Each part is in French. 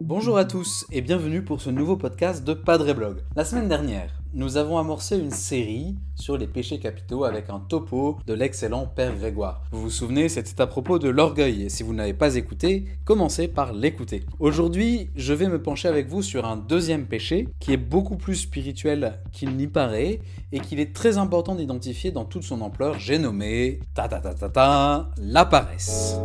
Bonjour à tous et bienvenue pour ce nouveau podcast de Padre Blog. La semaine dernière, nous avons amorcé une série sur les péchés capitaux avec un topo de l'excellent Père Grégoire. Vous vous souvenez, c'était à propos de l'orgueil et si vous n'avez pas écouté, commencez par l'écouter. Aujourd'hui, je vais me pencher avec vous sur un deuxième péché qui est beaucoup plus spirituel qu'il n'y paraît et qu'il est très important d'identifier dans toute son ampleur. J'ai nommé ta ta ta ta ta la paresse.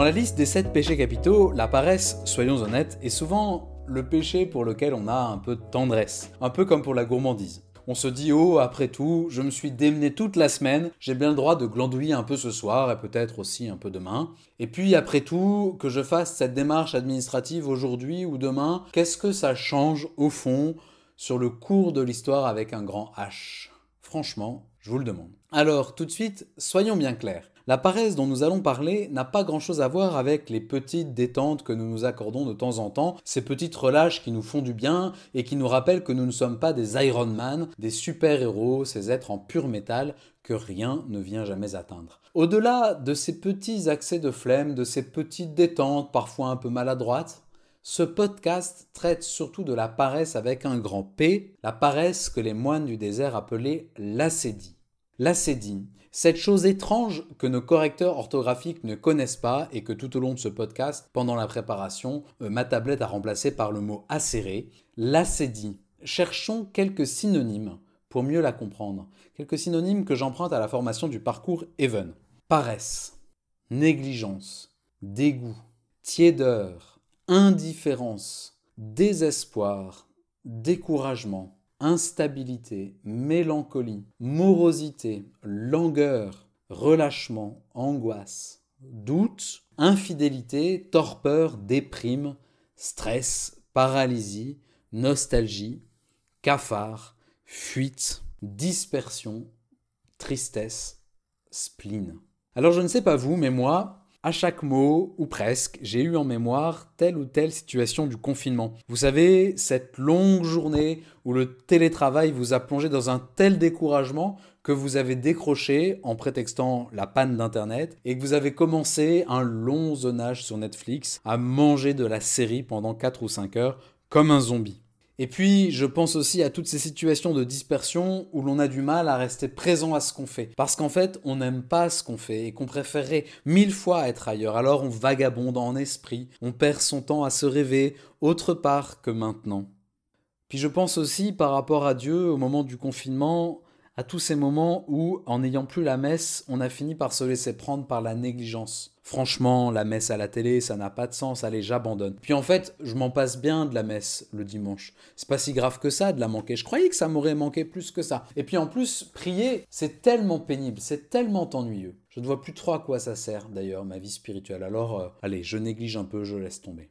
Dans la liste des 7 péchés capitaux, la paresse, soyons honnêtes, est souvent le péché pour lequel on a un peu de tendresse, un peu comme pour la gourmandise. On se dit oh après tout, je me suis démené toute la semaine, j'ai bien le droit de glandouiller un peu ce soir et peut-être aussi un peu demain. Et puis après tout, que je fasse cette démarche administrative aujourd'hui ou demain, qu'est-ce que ça change au fond sur le cours de l'histoire avec un grand H? Franchement, je vous le demande. Alors tout de suite, soyons bien clairs. La paresse dont nous allons parler n'a pas grand-chose à voir avec les petites détentes que nous nous accordons de temps en temps, ces petites relâches qui nous font du bien et qui nous rappellent que nous ne sommes pas des Iron Man, des super-héros, ces êtres en pur métal que rien ne vient jamais atteindre. Au-delà de ces petits accès de flemme, de ces petites détentes parfois un peu maladroites, ce podcast traite surtout de la paresse avec un grand P, la paresse que les moines du désert appelaient l'acédie. L'acédie, cette chose étrange que nos correcteurs orthographiques ne connaissent pas et que tout au long de ce podcast, pendant la préparation, euh, ma tablette a remplacé par le mot acéré, l'acédie. Cherchons quelques synonymes pour mieux la comprendre. Quelques synonymes que j'emprunte à la formation du parcours Even. Paresse, négligence, dégoût, tiédeur, indifférence, désespoir, découragement, instabilité, mélancolie, morosité, langueur, relâchement, angoisse, doute, infidélité, torpeur, déprime, stress, paralysie, nostalgie, cafard, fuite, dispersion, tristesse, spleen. Alors je ne sais pas vous, mais moi, à chaque mot, ou presque, j'ai eu en mémoire telle ou telle situation du confinement. Vous savez, cette longue journée où le télétravail vous a plongé dans un tel découragement que vous avez décroché en prétextant la panne d'Internet et que vous avez commencé un long zonage sur Netflix à manger de la série pendant 4 ou 5 heures comme un zombie. Et puis, je pense aussi à toutes ces situations de dispersion où l'on a du mal à rester présent à ce qu'on fait. Parce qu'en fait, on n'aime pas ce qu'on fait et qu'on préférerait mille fois être ailleurs. Alors on vagabonde en esprit, on perd son temps à se rêver autre part que maintenant. Puis je pense aussi par rapport à Dieu au moment du confinement, à tous ces moments où, en n'ayant plus la messe, on a fini par se laisser prendre par la négligence. Franchement, la messe à la télé, ça n'a pas de sens, allez, j'abandonne. Puis en fait, je m'en passe bien de la messe le dimanche. C'est pas si grave que ça de la manquer. Je croyais que ça m'aurait manqué plus que ça. Et puis en plus, prier, c'est tellement pénible, c'est tellement ennuyeux. Je ne vois plus trop à quoi ça sert d'ailleurs, ma vie spirituelle. Alors, euh, allez, je néglige un peu, je laisse tomber.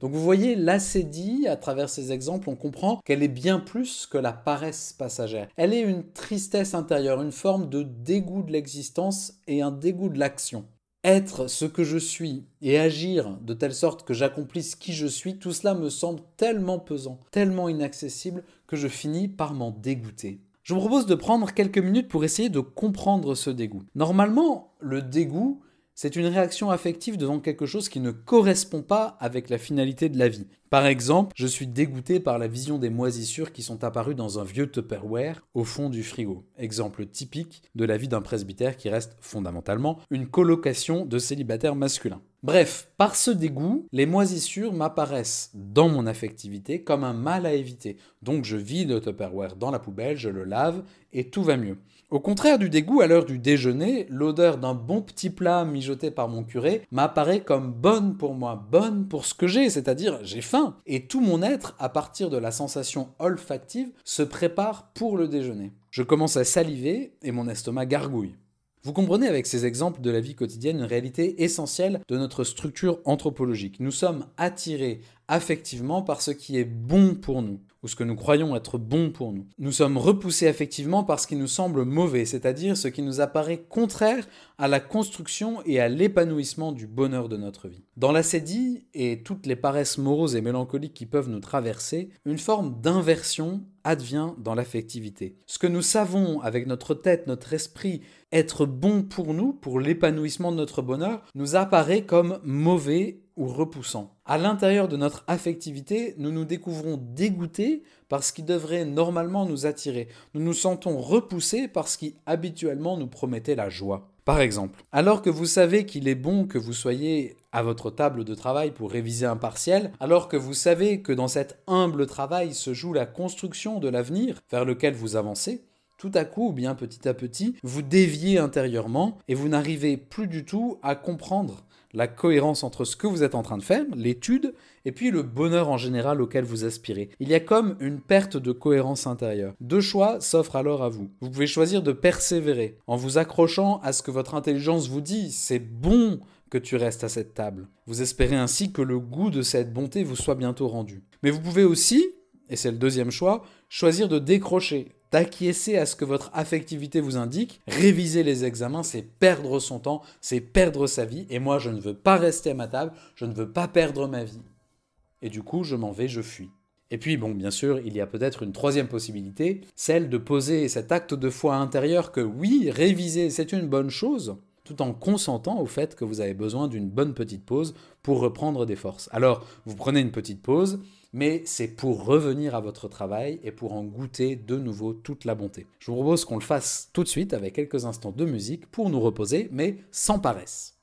Donc vous voyez, l'acédie, à travers ces exemples, on comprend qu'elle est bien plus que la paresse passagère. Elle est une tristesse intérieure, une forme de dégoût de l'existence et un dégoût de l'action. Être ce que je suis et agir de telle sorte que j'accomplisse qui je suis, tout cela me semble tellement pesant, tellement inaccessible que je finis par m'en dégoûter. Je vous propose de prendre quelques minutes pour essayer de comprendre ce dégoût. Normalement, le dégoût, c'est une réaction affective devant quelque chose qui ne correspond pas avec la finalité de la vie. Par exemple, je suis dégoûté par la vision des moisissures qui sont apparues dans un vieux Tupperware au fond du frigo. Exemple typique de la vie d'un presbytère qui reste fondamentalement une colocation de célibataires masculins. Bref, par ce dégoût, les moisissures m'apparaissent dans mon affectivité comme un mal à éviter. Donc je vide le Tupperware dans la poubelle, je le lave et tout va mieux. Au contraire du dégoût, à l'heure du déjeuner, l'odeur d'un bon petit plat mijoté par mon curé m'apparaît comme bonne pour moi, bonne pour ce que j'ai, c'est-à-dire j'ai faim. Et tout mon être, à partir de la sensation olfactive, se prépare pour le déjeuner. Je commence à saliver et mon estomac gargouille. Vous comprenez avec ces exemples de la vie quotidienne une réalité essentielle de notre structure anthropologique. Nous sommes attirés affectivement par ce qui est bon pour nous ou ce que nous croyons être bon pour nous. Nous sommes repoussés affectivement par ce qui nous semble mauvais, c'est-à-dire ce qui nous apparaît contraire à la construction et à l'épanouissement du bonheur de notre vie. Dans l'acédie et toutes les paresses moroses et mélancoliques qui peuvent nous traverser, une forme d'inversion advient dans l'affectivité. Ce que nous savons avec notre tête, notre esprit, être bon pour nous, pour l'épanouissement de notre bonheur, nous apparaît comme mauvais ou repoussant. À l'intérieur de notre affectivité, nous nous découvrons dégoûtés par ce qui devrait normalement nous attirer. Nous nous sentons repoussés par ce qui habituellement nous promettait la joie. Par exemple, alors que vous savez qu'il est bon que vous soyez à votre table de travail pour réviser un partiel, alors que vous savez que dans cet humble travail se joue la construction de l'avenir vers lequel vous avancez, tout à coup, ou bien petit à petit, vous déviez intérieurement et vous n'arrivez plus du tout à comprendre la cohérence entre ce que vous êtes en train de faire, l'étude, et puis le bonheur en général auquel vous aspirez. Il y a comme une perte de cohérence intérieure. Deux choix s'offrent alors à vous. Vous pouvez choisir de persévérer en vous accrochant à ce que votre intelligence vous dit. C'est bon que tu restes à cette table. Vous espérez ainsi que le goût de cette bonté vous soit bientôt rendu. Mais vous pouvez aussi, et c'est le deuxième choix, choisir de décrocher, d'acquiescer à ce que votre affectivité vous indique. Réviser les examens, c'est perdre son temps, c'est perdre sa vie, et moi je ne veux pas rester à ma table, je ne veux pas perdre ma vie. Et du coup, je m'en vais, je fuis. Et puis, bon, bien sûr, il y a peut-être une troisième possibilité, celle de poser cet acte de foi intérieur que oui, réviser, c'est une bonne chose, tout en consentant au fait que vous avez besoin d'une bonne petite pause pour reprendre des forces. Alors, vous prenez une petite pause, mais c'est pour revenir à votre travail et pour en goûter de nouveau toute la bonté. Je vous propose qu'on le fasse tout de suite avec quelques instants de musique pour nous reposer, mais sans paresse.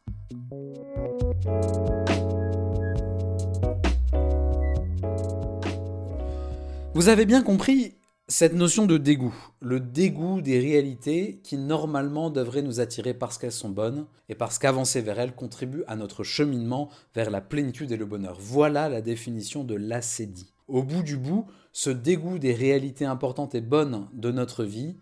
Vous avez bien compris, cette notion de dégoût, le dégoût des réalités qui normalement devraient nous attirer parce qu'elles sont bonnes et parce qu'avancer vers elles contribue à notre cheminement vers la plénitude et le bonheur. Voilà la définition de l'acédie. Au bout du bout, ce dégoût des réalités importantes et bonnes de notre vie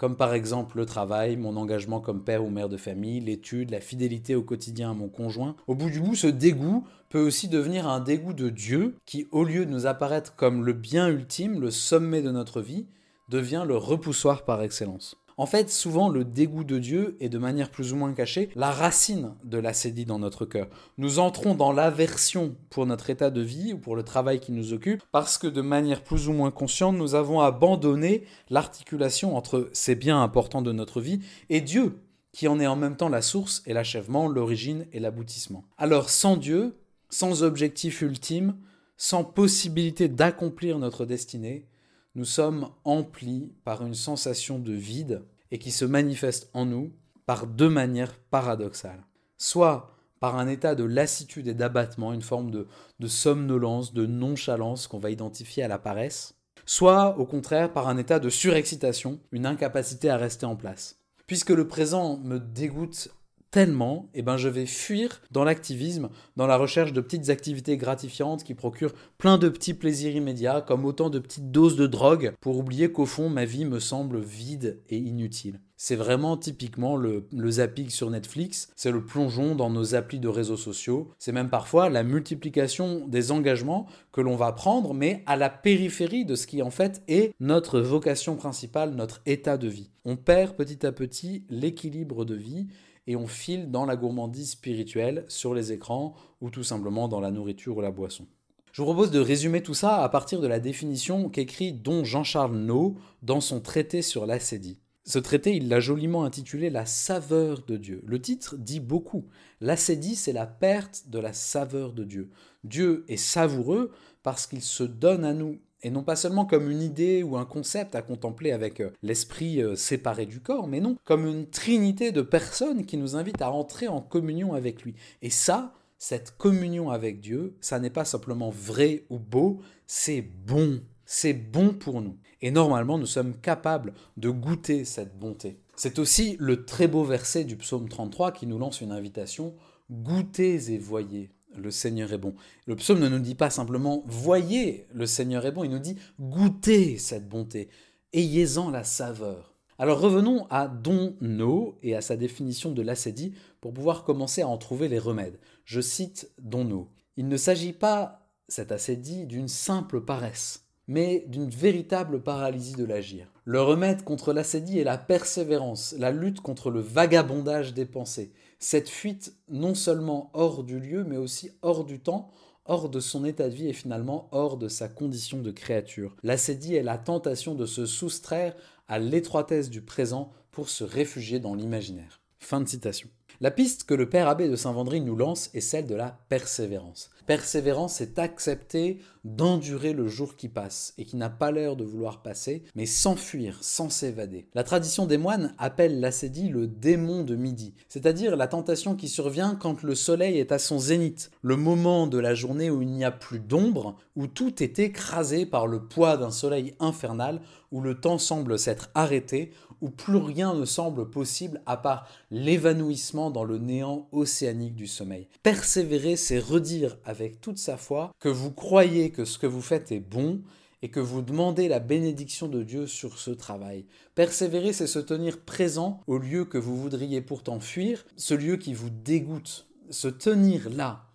comme par exemple le travail, mon engagement comme père ou mère de famille, l'étude, la fidélité au quotidien à mon conjoint. Au bout du bout, ce dégoût peut aussi devenir un dégoût de Dieu qui, au lieu de nous apparaître comme le bien ultime, le sommet de notre vie, devient le repoussoir par excellence. En fait, souvent, le dégoût de Dieu est de manière plus ou moins cachée la racine de l'acédie dans notre cœur. Nous entrons dans l'aversion pour notre état de vie ou pour le travail qui nous occupe parce que de manière plus ou moins consciente, nous avons abandonné l'articulation entre ces biens importants de notre vie et Dieu, qui en est en même temps la source et l'achèvement, l'origine et l'aboutissement. Alors sans Dieu, sans objectif ultime, sans possibilité d'accomplir notre destinée, nous sommes emplis par une sensation de vide et qui se manifeste en nous par deux manières paradoxales. Soit par un état de lassitude et d'abattement, une forme de, somnolence, de nonchalance qu'on va identifier à la paresse, soit au contraire par un état de surexcitation, une incapacité à rester en place. Puisque le présent me dégoûte tellement, eh ben je vais fuir dans l'activisme, dans la recherche de petites activités gratifiantes qui procurent plein de petits plaisirs immédiats, comme autant de petites doses de drogue, pour oublier qu'au fond ma vie me semble vide et inutile. C'est vraiment typiquement le, le zapping sur Netflix, c'est le plongeon dans nos applis de réseaux sociaux, c'est même parfois la multiplication des engagements que l'on va prendre, mais à la périphérie de ce qui en fait est notre vocation principale, notre état de vie. On perd petit à petit l'équilibre de vie et on file dans la gourmandise spirituelle sur les écrans ou tout simplement dans la nourriture ou la boisson. Je vous propose de résumer tout ça à partir de la définition qu'écrit Don Jean-Charles Nau dans son traité sur l'acédie. Ce traité, il l'a joliment intitulé La saveur de Dieu. Le titre dit beaucoup. L'acédie, c'est la perte de la saveur de Dieu. Dieu est savoureux parce qu'il se donne à nous et non pas seulement comme une idée ou un concept à contempler avec euh, l'esprit euh, séparé du corps, mais non, comme une trinité de personnes qui nous invitent à entrer en communion avec lui. Et ça, cette communion avec Dieu, ça n'est pas simplement vrai ou beau, c'est bon. C'est bon pour nous. Et normalement, nous sommes capables de goûter cette bonté. C'est aussi le très beau verset du psaume 33 qui nous lance une invitation. Goûtez et voyez le Seigneur est bon. Le psaume ne nous dit pas simplement voyez, le Seigneur est bon, il nous dit goûtez cette bonté, ayez-en la saveur. Alors revenons à Don No et à sa définition de l'acédie pour pouvoir commencer à en trouver les remèdes. Je cite Don No. Il ne s'agit pas cet assédie d'une simple paresse, mais d'une véritable paralysie de l'agir. Le remède contre l'assédie est la persévérance, la lutte contre le vagabondage des pensées, cette fuite non seulement hors du lieu, mais aussi hors du temps, hors de son état de vie et finalement hors de sa condition de créature. L'assédie est la tentation de se soustraire à l'étroitesse du présent pour se réfugier dans l'imaginaire. Fin de citation. La piste que le père abbé de Saint-Vendry nous lance est celle de la persévérance. Persévérance, c'est accepter d'endurer le jour qui passe et qui n'a pas l'air de vouloir passer, mais s'enfuir, sans s'évader. La tradition des moines appelle l'assédie le démon de midi, c'est-à-dire la tentation qui survient quand le soleil est à son zénith, le moment de la journée où il n'y a plus d'ombre, où tout est écrasé par le poids d'un soleil infernal, où le temps semble s'être arrêté, où plus rien ne semble possible à part l'évanouissement dans le néant océanique du sommeil. Persévérer, c'est redire avec toute sa foi que vous croyez que ce que vous faites est bon et que vous demandez la bénédiction de Dieu sur ce travail. Persévérer, c'est se tenir présent au lieu que vous voudriez pourtant fuir, ce lieu qui vous dégoûte. Se tenir là,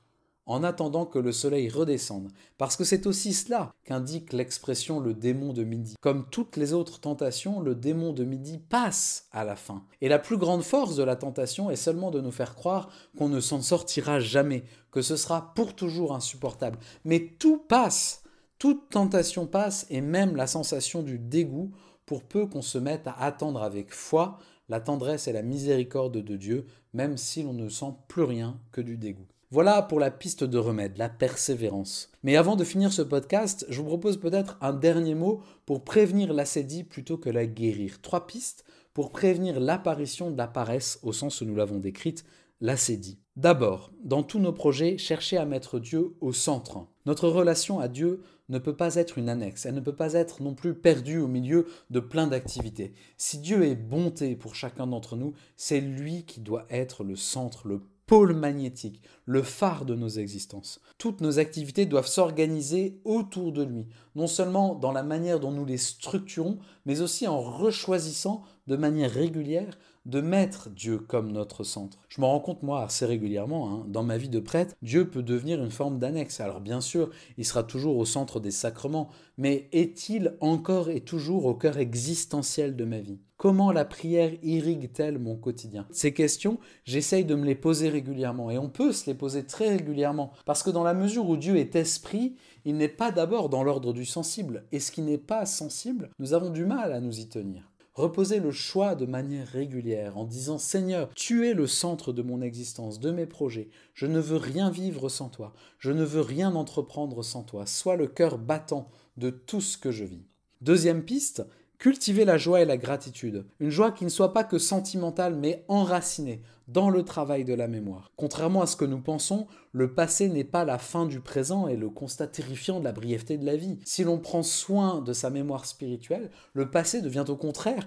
en attendant que le soleil redescende, parce que c'est aussi cela qu'indique l'expression le démon de midi. Comme toutes les autres tentations, le démon de midi passe à la fin. Et la plus grande force de la tentation est seulement de nous faire croire qu'on ne s'en sortira jamais, que ce sera pour toujours insupportable. Mais tout passe, toute tentation passe, et même la sensation du dégoût, pour peu qu'on se mette à attendre avec foi la tendresse et la miséricorde de Dieu, même si l'on ne sent plus rien que du dégoût. Voilà pour la piste de remède, la persévérance. Mais avant de finir ce podcast, je vous propose peut-être un dernier mot pour prévenir l'assédie plutôt que la guérir. Trois pistes pour prévenir l'apparition de la paresse au sens où nous l'avons décrite, l'assédie. D'abord, dans tous nos projets, cherchez à mettre Dieu au centre. Notre relation à Dieu ne peut pas être une annexe, elle ne peut pas être non plus perdue au milieu de plein d'activités. Si Dieu est bonté pour chacun d'entre nous, c'est lui qui doit être le centre, le pôle magnétique, le phare de nos existences. Toutes nos activités doivent s'organiser autour de lui, non seulement dans la manière dont nous les structurons, mais aussi en rechoisissant de manière régulière de mettre Dieu comme notre centre. Je me rends compte, moi, assez régulièrement, hein, dans ma vie de prêtre, Dieu peut devenir une forme d'annexe. Alors bien sûr, il sera toujours au centre des sacrements, mais est-il encore et toujours au cœur existentiel de ma vie? Comment la prière irrigue-t-elle mon quotidien? Ces questions, j'essaye de me les poser régulièrement, et on peut se les poser très régulièrement, parce que dans la mesure où Dieu est esprit, il n'est pas d'abord dans l'ordre du sensible, et ce qui n'est pas sensible, nous avons du mal à nous y tenir. Reposez le choix de manière régulière en disant Seigneur, tu es le centre de mon existence, de mes projets. Je ne veux rien vivre sans toi. Je ne veux rien entreprendre sans toi. Sois le cœur battant de tout ce que je vis. Deuxième piste, cultiver la joie et la gratitude. Une joie qui ne soit pas que sentimentale mais enracinée dans le travail de la mémoire. Contrairement à ce que nous pensons, le passé n'est pas la fin du présent et le constat terrifiant de la brièveté de la vie. Si l'on prend soin de sa mémoire spirituelle, le passé devient au contraire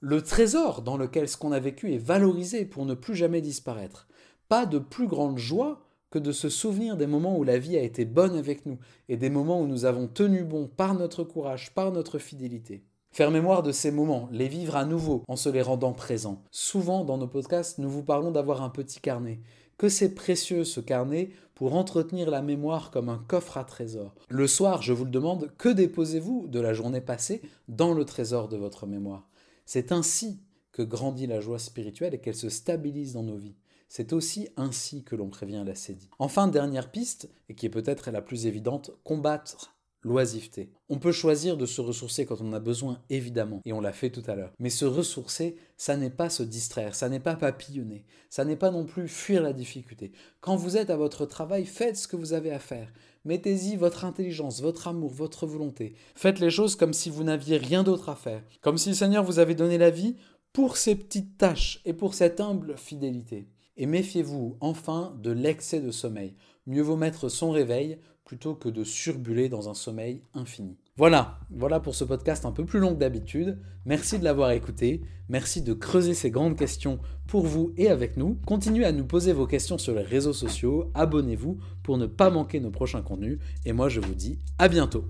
le trésor dans lequel ce qu'on a vécu est valorisé pour ne plus jamais disparaître. Pas de plus grande joie que de se souvenir des moments où la vie a été bonne avec nous et des moments où nous avons tenu bon par notre courage, par notre fidélité. Faire mémoire de ces moments, les vivre à nouveau en se les rendant présents. Souvent dans nos podcasts, nous vous parlons d'avoir un petit carnet. Que c'est précieux ce carnet pour entretenir la mémoire comme un coffre à trésor. Le soir, je vous le demande, que déposez-vous de la journée passée dans le trésor de votre mémoire? C'est ainsi que grandit la joie spirituelle et qu'elle se stabilise dans nos vies. C'est aussi ainsi que l'on prévient l'assédie. Enfin, dernière piste, et qui est peut-être la plus évidente, combattre l'oisiveté. On peut choisir de se ressourcer quand on a besoin, évidemment, et on l'a fait tout à l'heure. Mais se ressourcer, ça n'est pas se distraire, ça n'est pas papillonner, ça n'est pas non plus fuir la difficulté. Quand vous êtes à votre travail, faites ce que vous avez à faire. Mettez-y votre intelligence, votre amour, votre volonté. Faites les choses comme si vous n'aviez rien d'autre à faire, comme si le Seigneur vous avait donné la vie pour ces petites tâches et pour cette humble fidélité. Et méfiez-vous enfin de l'excès de sommeil. Mieux vaut mettre son réveil plutôt que de surbuler dans un sommeil infini. Voilà, voilà pour ce podcast un peu plus long que d'habitude. Merci de l'avoir écouté, merci de creuser ces grandes questions pour vous et avec nous. Continuez à nous poser vos questions sur les réseaux sociaux, abonnez-vous pour ne pas manquer nos prochains contenus, et moi je vous dis à bientôt.